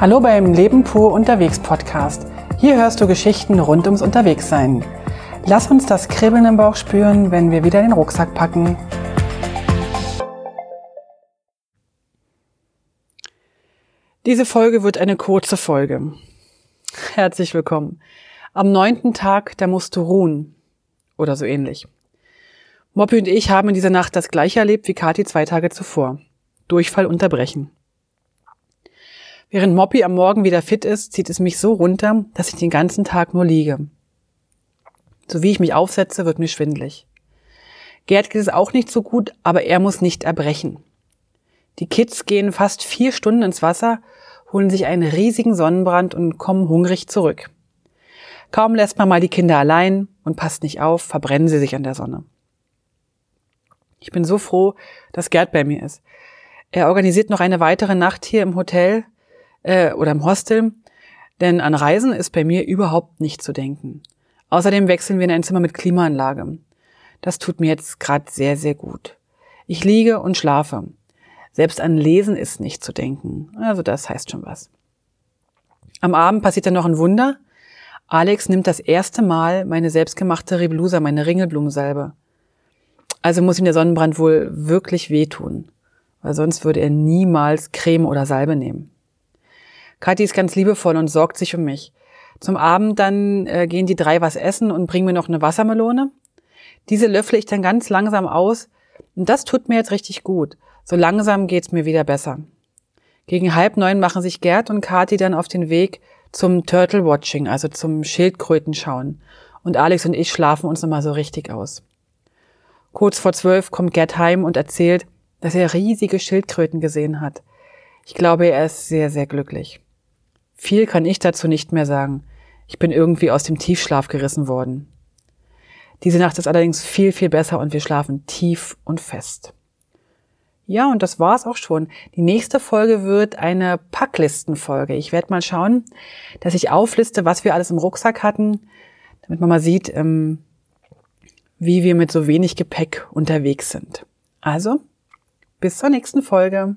Hallo beim Leben pur unterwegs Podcast. Hier hörst du Geschichten rund ums Unterwegssein. Lass uns das Kribbeln im Bauch spüren, wenn wir wieder den Rucksack packen. Diese Folge wird eine kurze Folge. Herzlich willkommen. Am neunten Tag, da musst du ruhen. Oder so ähnlich. Moppy und ich haben in dieser Nacht das gleiche erlebt wie Kathi zwei Tage zuvor. Durchfall unterbrechen. Während Moppy am Morgen wieder fit ist, zieht es mich so runter, dass ich den ganzen Tag nur liege. So wie ich mich aufsetze, wird mir schwindlig. Gerd geht es auch nicht so gut, aber er muss nicht erbrechen. Die Kids gehen fast vier Stunden ins Wasser, holen sich einen riesigen Sonnenbrand und kommen hungrig zurück. Kaum lässt man mal die Kinder allein und passt nicht auf, verbrennen sie sich an der Sonne. Ich bin so froh, dass Gerd bei mir ist. Er organisiert noch eine weitere Nacht hier im Hotel, äh, oder im Hostel, denn an Reisen ist bei mir überhaupt nicht zu denken. Außerdem wechseln wir in ein Zimmer mit Klimaanlage. Das tut mir jetzt gerade sehr, sehr gut. Ich liege und schlafe. Selbst an Lesen ist nicht zu denken. Also das heißt schon was. Am Abend passiert dann noch ein Wunder. Alex nimmt das erste Mal meine selbstgemachte Reblusa, meine Ringelblumensalbe. Also muss ihm der Sonnenbrand wohl wirklich wehtun, weil sonst würde er niemals Creme oder Salbe nehmen. Kathi ist ganz liebevoll und sorgt sich um mich. Zum Abend dann äh, gehen die drei was essen und bringen mir noch eine Wassermelone. Diese löffle ich dann ganz langsam aus und das tut mir jetzt richtig gut. So langsam geht's mir wieder besser. Gegen halb neun machen sich Gerd und Kathi dann auf den Weg zum Turtle Watching, also zum Schildkrötenschauen. Und Alex und ich schlafen uns nochmal so richtig aus. Kurz vor zwölf kommt Gerd heim und erzählt, dass er riesige Schildkröten gesehen hat. Ich glaube, er ist sehr, sehr glücklich. Viel kann ich dazu nicht mehr sagen. Ich bin irgendwie aus dem Tiefschlaf gerissen worden. Diese Nacht ist allerdings viel, viel besser und wir schlafen tief und fest. Ja, und das war's auch schon. Die nächste Folge wird eine Packlistenfolge. Ich werde mal schauen, dass ich aufliste, was wir alles im Rucksack hatten, damit man mal sieht, ähm, wie wir mit so wenig Gepäck unterwegs sind. Also, bis zur nächsten Folge.